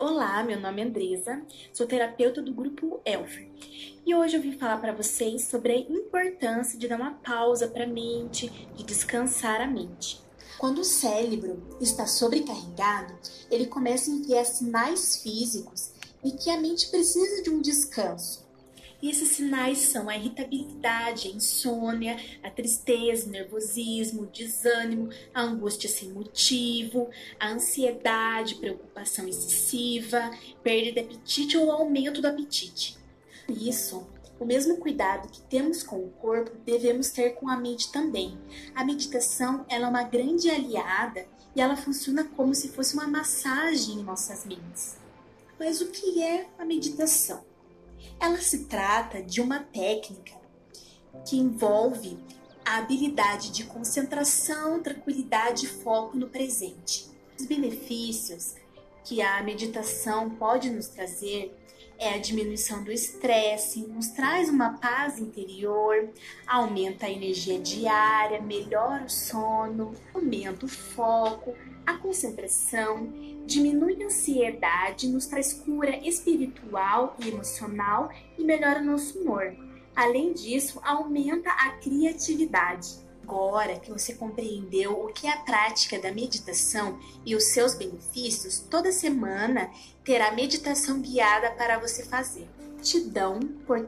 Olá, meu nome é Andresa, sou terapeuta do grupo Elfer e hoje eu vim falar para vocês sobre a importância de dar uma pausa para a mente, de descansar a mente. Quando o cérebro está sobrecarregado, ele começa a enviar sinais físicos e que a mente precisa de um descanso. E esses sinais são a irritabilidade, a insônia, a tristeza, o nervosismo, o desânimo, a angústia sem motivo, a ansiedade, preocupação excessiva, perda de apetite ou aumento do apetite. Isso, o mesmo cuidado que temos com o corpo devemos ter com a mente também. A meditação ela é uma grande aliada e ela funciona como se fosse uma massagem em nossas mentes. Mas o que é a meditação? Ela se trata de uma técnica que envolve a habilidade de concentração, tranquilidade e foco no presente. Os benefícios que a meditação pode nos trazer é a diminuição do estresse, nos traz uma paz interior, aumenta a energia diária, melhora o sono, aumenta o foco, a concentração, diminui a ansiedade, nos traz cura espiritual e emocional e melhora nosso humor. Além disso, aumenta a criatividade. Agora que você compreendeu o que é a prática da meditação e os seus benefícios, toda semana terá meditação guiada para você fazer. Te dão por